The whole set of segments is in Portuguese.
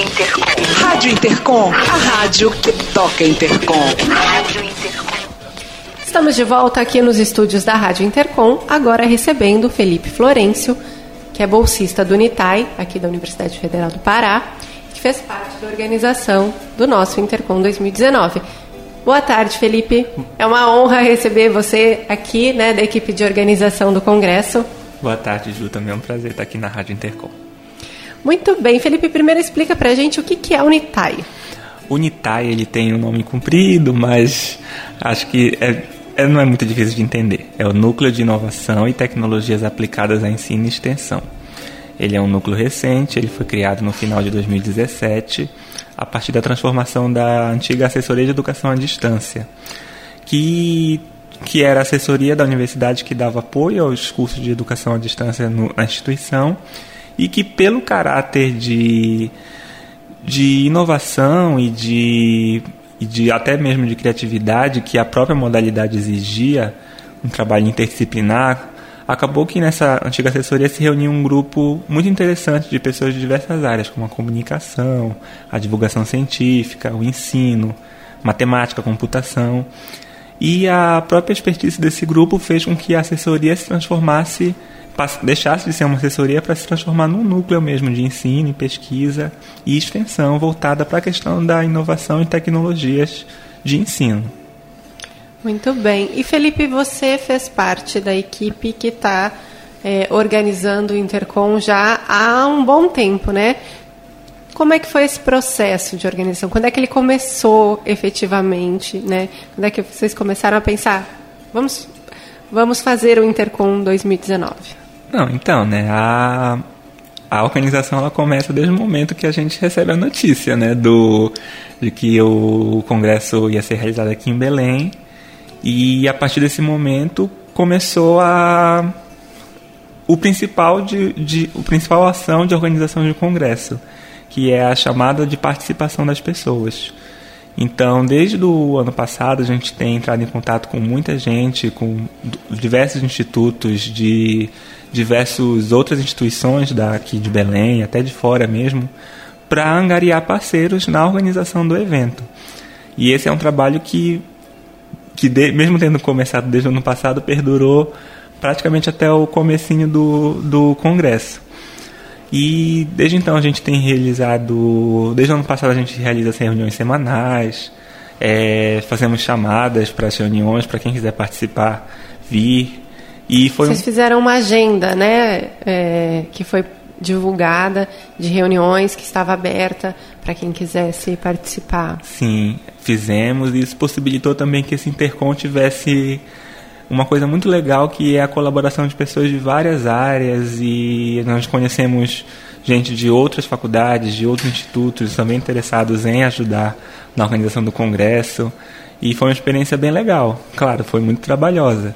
Intercom. Rádio Intercom, a rádio que toca Intercom. Rádio Intercom. Estamos de volta aqui nos estúdios da Rádio Intercom, agora recebendo Felipe Florencio, que é bolsista do Unitai, aqui da Universidade Federal do Pará, que fez parte da organização do nosso Intercom 2019. Boa tarde, Felipe. É uma honra receber você aqui, né, da equipe de organização do Congresso. Boa tarde, Ju. Também é um prazer estar aqui na Rádio Intercom. Muito bem, Felipe, primeiro explica pra gente o que, que é Unitai. Unitai, ele tem um nome comprido, mas acho que é, é, não é muito difícil de entender. É o Núcleo de Inovação e Tecnologias Aplicadas a Ensino e Extensão. Ele é um núcleo recente, ele foi criado no final de 2017, a partir da transformação da antiga Assessoria de Educação à Distância, que, que era a assessoria da universidade que dava apoio aos cursos de educação à distância no, na instituição e que pelo caráter de, de inovação e de, e de até mesmo de criatividade que a própria modalidade exigia, um trabalho interdisciplinar, acabou que nessa antiga assessoria se reunia um grupo muito interessante de pessoas de diversas áreas, como a comunicação, a divulgação científica, o ensino, matemática, computação. E a própria expertise desse grupo fez com que a assessoria se transformasse deixasse de ser uma assessoria para se transformar num núcleo mesmo de ensino, pesquisa e extensão voltada para a questão da inovação e tecnologias de ensino. Muito bem. E Felipe, você fez parte da equipe que está é, organizando o Intercom já há um bom tempo, né? Como é que foi esse processo de organização? Quando é que ele começou efetivamente, né? Quando é que vocês começaram a pensar, vamos, vamos fazer o Intercom 2019? Não, então, né, a, a organização ela começa desde o momento que a gente recebe a notícia, né, do, de que o congresso ia ser realizado aqui em Belém. E a partir desse momento começou a o principal de, de o principal ação de organização de congresso, que é a chamada de participação das pessoas. Então, desde o ano passado, a gente tem entrado em contato com muita gente, com diversos institutos de diversas outras instituições daqui de Belém, até de fora mesmo, para angariar parceiros na organização do evento. E esse é um trabalho que, que de, mesmo tendo começado desde o ano passado, perdurou praticamente até o comecinho do, do congresso. E desde então a gente tem realizado, desde o ano passado a gente realiza reuniões semanais, é, fazemos chamadas para as reuniões, para quem quiser participar, vir. E foi Vocês um... fizeram uma agenda, né, é, que foi divulgada de reuniões que estava aberta para quem quisesse participar. Sim, fizemos e isso possibilitou também que esse intercom tivesse uma coisa muito legal que é a colaboração de pessoas de várias áreas e nós conhecemos gente de outras faculdades, de outros institutos também interessados em ajudar na organização do congresso e foi uma experiência bem legal. Claro, foi muito trabalhosa,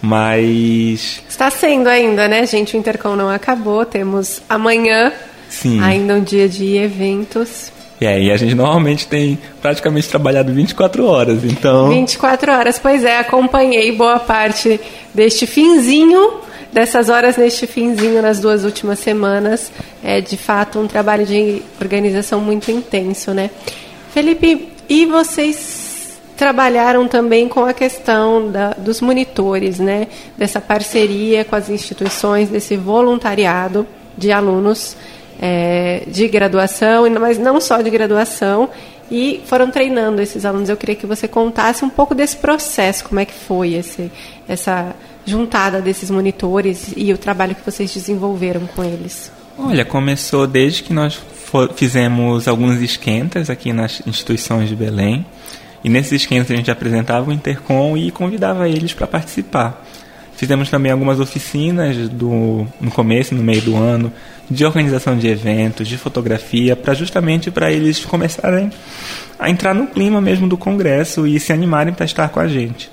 mas está sendo ainda, né, gente? O Intercom não acabou, temos amanhã Sim. ainda um dia de eventos. E aí a gente normalmente tem praticamente trabalhado 24 horas, então... 24 horas, pois é, acompanhei boa parte deste finzinho, dessas horas neste finzinho nas duas últimas semanas. É de fato um trabalho de organização muito intenso, né? Felipe, e vocês trabalharam também com a questão da, dos monitores, né? Dessa parceria com as instituições, desse voluntariado de alunos é, de graduação, mas não só de graduação, e foram treinando esses alunos. Eu queria que você contasse um pouco desse processo, como é que foi esse, essa juntada desses monitores e o trabalho que vocês desenvolveram com eles. Olha, começou desde que nós fizemos alguns esquentas aqui nas instituições de Belém. E nesses esquentas a gente apresentava o Intercom e convidava eles para participar. Fizemos também algumas oficinas do, no começo no meio do ano de organização de eventos, de fotografia, para justamente para eles começarem a entrar no clima mesmo do congresso e se animarem para estar com a gente.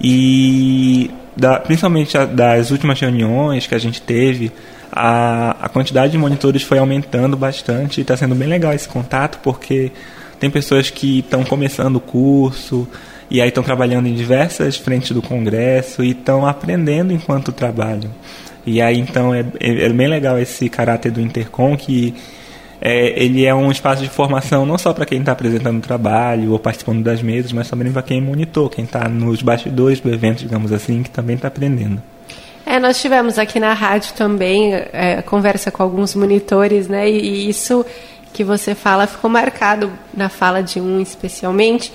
E da, principalmente a, das últimas reuniões que a gente teve, a, a quantidade de monitores foi aumentando bastante e está sendo bem legal esse contato porque tem pessoas que estão começando o curso, e aí estão trabalhando em diversas frentes do Congresso e estão aprendendo enquanto trabalham. E aí então é, é, é, bem legal esse caráter do Intercom que é, ele é um espaço de formação não só para quem está apresentando o trabalho ou participando das mesas, mas também para quem monitor, quem está nos bastidores do evento, digamos assim, que também está aprendendo. É, nós tivemos aqui na rádio também é, conversa com alguns monitores, né? E, e isso que você fala ficou marcado na fala de um especialmente,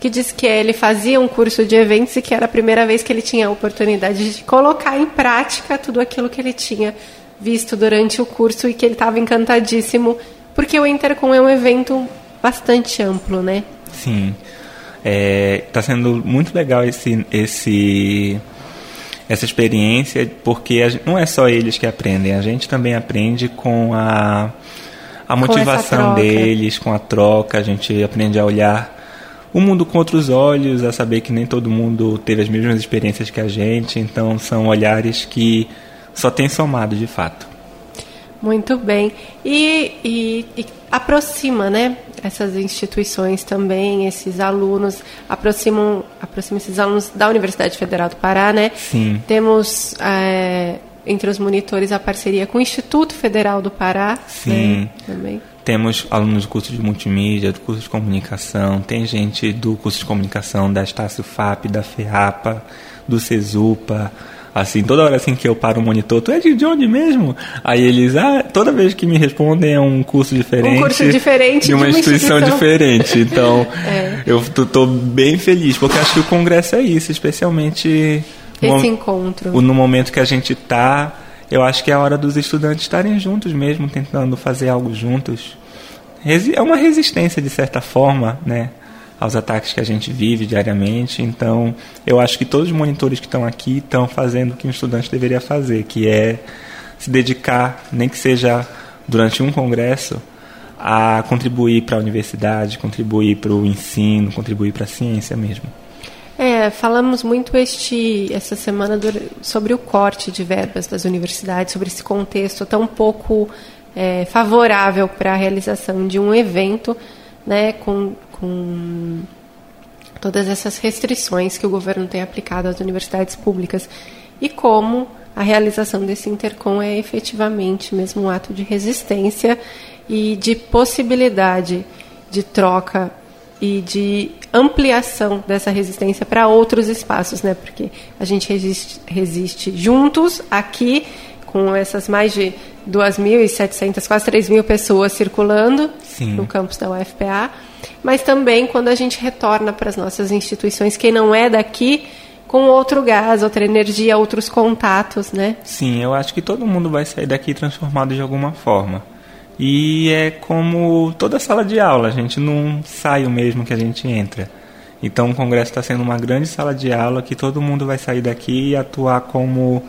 que diz que ele fazia um curso de eventos e que era a primeira vez que ele tinha a oportunidade de colocar em prática tudo aquilo que ele tinha visto durante o curso e que ele estava encantadíssimo, porque o Intercom é um evento bastante amplo, né? Sim. Está é, tá sendo muito legal esse, esse, essa experiência, porque não é só eles que aprendem, a gente também aprende com a, a motivação com deles, com a troca, a gente aprende a olhar o mundo com outros olhos, a saber que nem todo mundo teve as mesmas experiências que a gente, então são olhares que só tem somado de fato. Muito bem. E, e, e, aproxima, né? Essas instituições também, esses alunos, aproximam, aproximam esses alunos da Universidade Federal do Pará, né? Sim. Temos é, entre os monitores a parceria com o Instituto Federal do Pará. Sim. Né? Também. Temos alunos do curso de multimídia, do curso de comunicação, tem gente do curso de comunicação da Estácio FAP, da FEAPA, do CESUPA Assim, toda hora assim que eu paro o monitor, tu é de onde mesmo? Aí eles, ah, toda vez que me respondem é um curso diferente. Um curso diferente de uma, de uma instituição, instituição, diferente. Então, é. eu tô, bem feliz, porque acho que o congresso é isso, especialmente esse no, encontro. No momento que a gente tá, eu acho que é a hora dos estudantes estarem juntos mesmo, tentando fazer algo juntos. É uma resistência de certa forma, né? aos ataques que a gente vive diariamente. Então, eu acho que todos os monitores que estão aqui estão fazendo o que um estudante deveria fazer, que é se dedicar, nem que seja durante um congresso, a contribuir para a universidade, contribuir para o ensino, contribuir para a ciência mesmo. É, falamos muito este, essa semana do, sobre o corte de verbas das universidades, sobre esse contexto tão pouco é, favorável para a realização de um evento, né, com com todas essas restrições que o governo tem aplicado às universidades públicas e como a realização desse intercom é efetivamente mesmo um ato de resistência e de possibilidade de troca e de ampliação dessa resistência para outros espaços, né? Porque a gente resiste, resiste juntos aqui com essas mais de 2.700, quase 3.000 pessoas circulando Sim. no campus da UFPA mas também quando a gente retorna para as nossas instituições, quem não é daqui, com outro gás, outra energia, outros contatos, né? Sim, eu acho que todo mundo vai sair daqui transformado de alguma forma. E é como toda sala de aula, a gente não sai o mesmo que a gente entra. Então o congresso está sendo uma grande sala de aula que todo mundo vai sair daqui e atuar como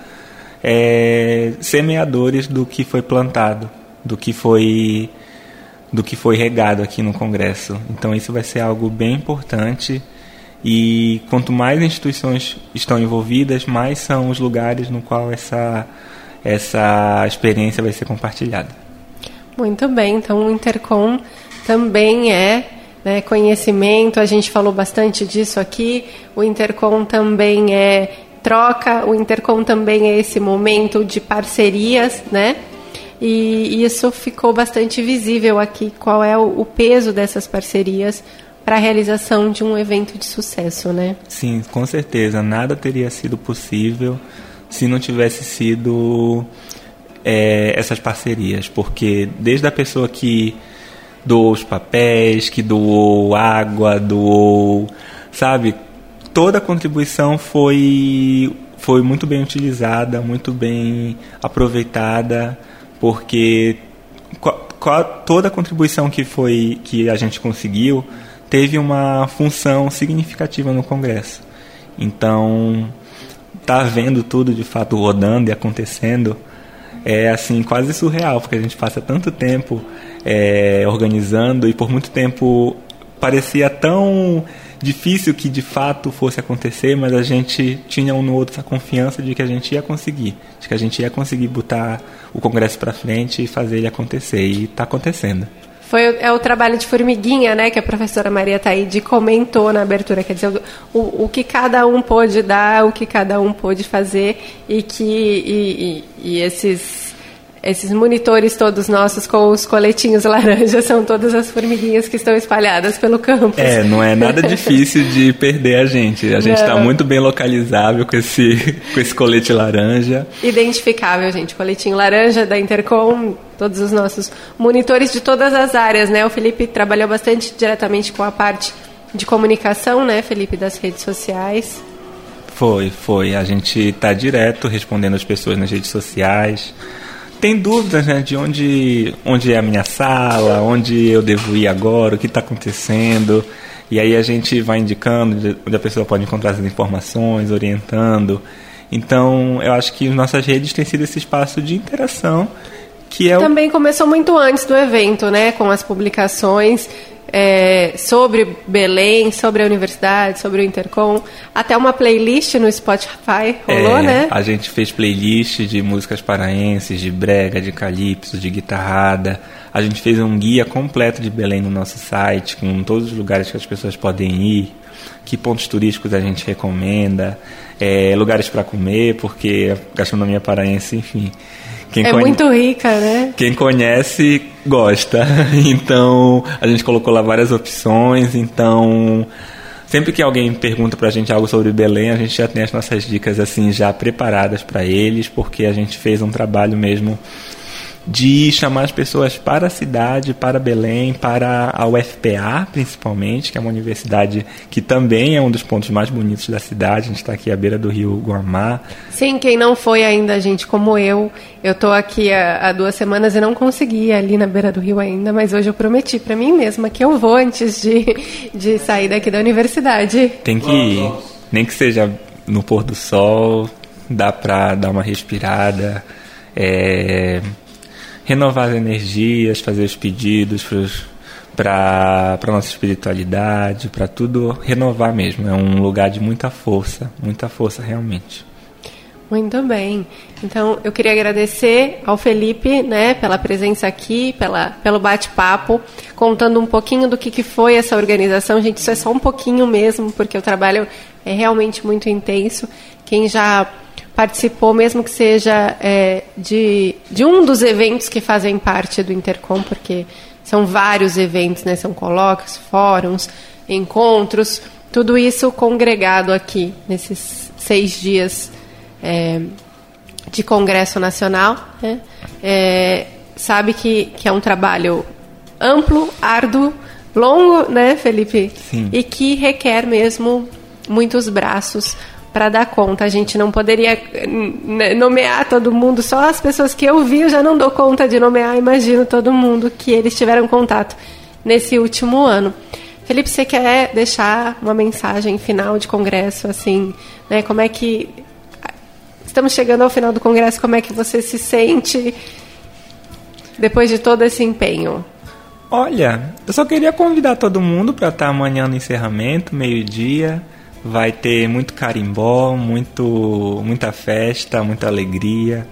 é, semeadores do que foi plantado, do que foi do que foi regado aqui no Congresso. Então isso vai ser algo bem importante e quanto mais instituições estão envolvidas, mais são os lugares no qual essa essa experiência vai ser compartilhada. Muito bem, então o Intercom também é né, conhecimento, a gente falou bastante disso aqui. O Intercom também é troca, o Intercom também é esse momento de parcerias, né? E isso ficou bastante visível aqui, qual é o, peso dessas parcerias para a realização de um evento de sucesso, né? Sim, com certeza. Nada teria sido possível se não tivesse sido é, essas parcerias, porque desde a pessoa que doou os papéis, que doou água, doou, sabe, toda a contribuição foi foi muito bem utilizada, muito bem aproveitada porque toda a contribuição que foi que a gente conseguiu teve uma função significativa no Congresso. Então, tá vendo tudo de fato rodando e acontecendo é assim quase surreal, porque a gente passa tanto tempo é, organizando e por muito tempo parecia tão difícil que de fato fosse acontecer, mas a gente tinha um no outro essa confiança de que a gente ia conseguir, de que a gente ia conseguir botar o Congresso para frente e fazer ele acontecer. E está acontecendo. Foi é o trabalho de formiguinha, né, que a professora Maria Taide comentou na abertura, quer dizer, o, o que cada um pôde dar, o que cada um pôde fazer e que e, e, e esses esses monitores todos nossos com os coletinhos laranja são todas as formiguinhas que estão espalhadas pelo campus. É, não é nada difícil de perder a gente. A gente está muito bem localizável com esse, com esse colete laranja. Identificável, gente. Coletinho laranja da Intercom, todos os nossos monitores de todas as áreas, né? O Felipe trabalhou bastante diretamente com a parte de comunicação, né, Felipe, das redes sociais. Foi, foi. A gente está direto respondendo as pessoas nas redes sociais tem dúvidas né, de onde, onde é a minha sala, onde eu devo ir agora, o que está acontecendo. E aí a gente vai indicando onde a pessoa pode encontrar essas informações, orientando. Então, eu acho que nossas redes têm sido esse espaço de interação que é Também o... começou muito antes do evento, né? Com as publicações é, sobre Belém, sobre a universidade, sobre o Intercom, até uma playlist no Spotify rolou, é, né? A gente fez playlist de músicas paraenses, de brega, de calypso, de guitarrada. A gente fez um guia completo de Belém no nosso site, com todos os lugares que as pessoas podem ir, que pontos turísticos a gente recomenda, é, lugares para comer, porque a gastronomia paraense, enfim, quem é conhe... muito rica, né? Quem conhece, gosta. Então, a gente colocou lá várias opções. Então, sempre que alguém pergunta pra gente algo sobre Belém, a gente já tem as nossas dicas assim já preparadas para eles, porque a gente fez um trabalho mesmo de chamar as pessoas para a cidade, para Belém, para a UFPA, principalmente, que é uma universidade que também é um dos pontos mais bonitos da cidade. A gente está aqui à beira do rio Guamá. Sim, quem não foi ainda, gente, como eu, eu estou aqui há, há, duas semanas e não consegui ali na beira do rio ainda, mas hoje eu prometi para mim mesma que eu vou antes de, de sair daqui da universidade. Tem que ir, nem que seja no pôr do sol, dá para dar uma respirada. É renovar as energias, fazer os pedidos para a nossa espiritualidade, para tudo renovar mesmo. É um lugar de muita força, muita força realmente. Muito bem. Então, eu queria agradecer ao Felipe, né, pela presença aqui, pela, pelo bate-papo, contando um pouquinho do que, que foi essa organização. Gente, isso é só um pouquinho mesmo, porque o trabalho é realmente muito intenso. Quem já participou, mesmo que seja é, de, de um dos eventos que fazem parte do Intercom, porque são vários eventos, né? São colóquios, fóruns, encontros, tudo isso congregado aqui nesses seis dias é, de Congresso Nacional. Né? É, sabe que, que é um trabalho amplo, árduo, longo, né, Felipe? Sim. E que requer mesmo muitos braços para dar conta. A gente não poderia nomear todo mundo, só as pessoas que eu vi eu já não dou conta de nomear, imagino todo mundo que eles tiveram contato nesse último ano. Felipe, você quer deixar uma mensagem final de congresso, assim, né? Como é que estamos chegando ao final do congresso? Como é que você se sente depois de todo esse empenho? Olha, eu só queria convidar todo mundo para estar amanhã no encerramento, meio-dia vai ter muito carimbó, muito, muita festa, muita alegria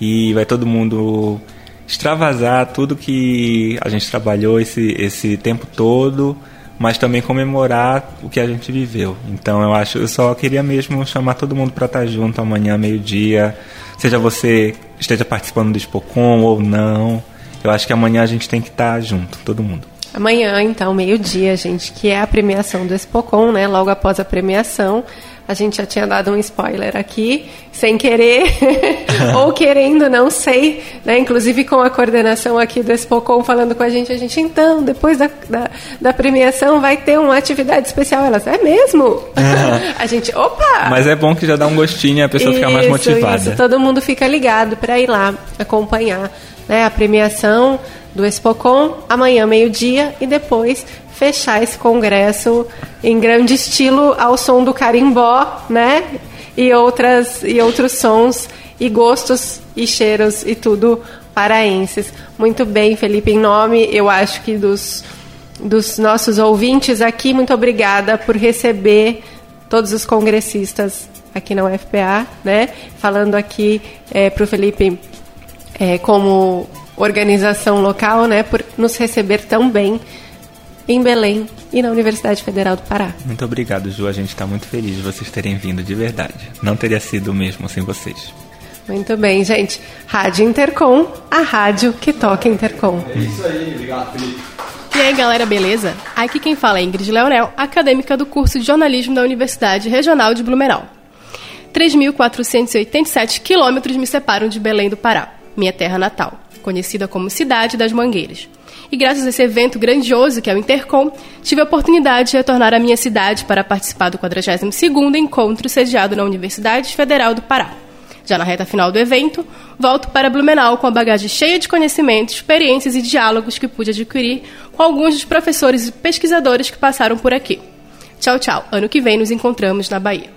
e vai todo mundo extravasar tudo que a gente trabalhou esse, esse tempo todo, mas também comemorar o que a gente viveu. Então eu acho, eu só queria mesmo chamar todo mundo para estar junto amanhã meio-dia, seja você esteja participando do Expocom ou não. Eu acho que amanhã a gente tem que estar junto, todo mundo. Amanhã, então, meio-dia, gente, que é a premiação do Expocom, né? Logo após a premiação. A gente já tinha dado um spoiler aqui, sem querer, ou querendo, não sei, né? Inclusive com a coordenação aqui do Expocom falando com a gente, a gente, então, depois da, da, da premiação vai ter uma atividade especial. Elas, é mesmo? A gente, opa! Mas é bom que já dá um gostinho e a pessoa isso, fica mais motivada. Isso, todo mundo fica ligado para ir lá acompanhar né, a premiação do Expocom, amanhã meio-dia, e depois fechar esse congresso em grande estilo ao som do carimbó, né? E, outras, e outros sons e gostos e cheiros e tudo paraenses. Muito bem, Felipe, em nome, eu acho que dos, dos nossos ouvintes aqui, muito obrigada por receber todos os congressistas aqui na UFPA, né? Falando aqui é, para o Felipe é, como organização local, né, por nos receber tão bem em Belém e na Universidade Federal do Pará. Muito obrigado, Ju. A gente está muito feliz de vocês terem vindo de verdade. Não teria sido mesmo sem vocês. Muito bem, gente. Rádio Intercom, a rádio que toca Intercom. É isso aí, obrigado, Felipe. E aí, galera, beleza? Aqui quem fala é Ingrid Leonel, acadêmica do curso de jornalismo da Universidade Regional de Blumenau. 3.487 quilômetros me separam de Belém do Pará, minha terra natal, conhecida como Cidade das Mangueiras. E graças a esse evento grandioso que é o Intercom, tive a oportunidade de retornar à minha cidade para participar do 42º encontro sediado na Universidade Federal do Pará. Já na reta final do evento, volto para Blumenau com a bagagem cheia de conhecimentos, experiências e diálogos que pude adquirir com alguns dos professores e pesquisadores que passaram por aqui. Tchau, tchau. Ano que vem nos encontramos na Bahia.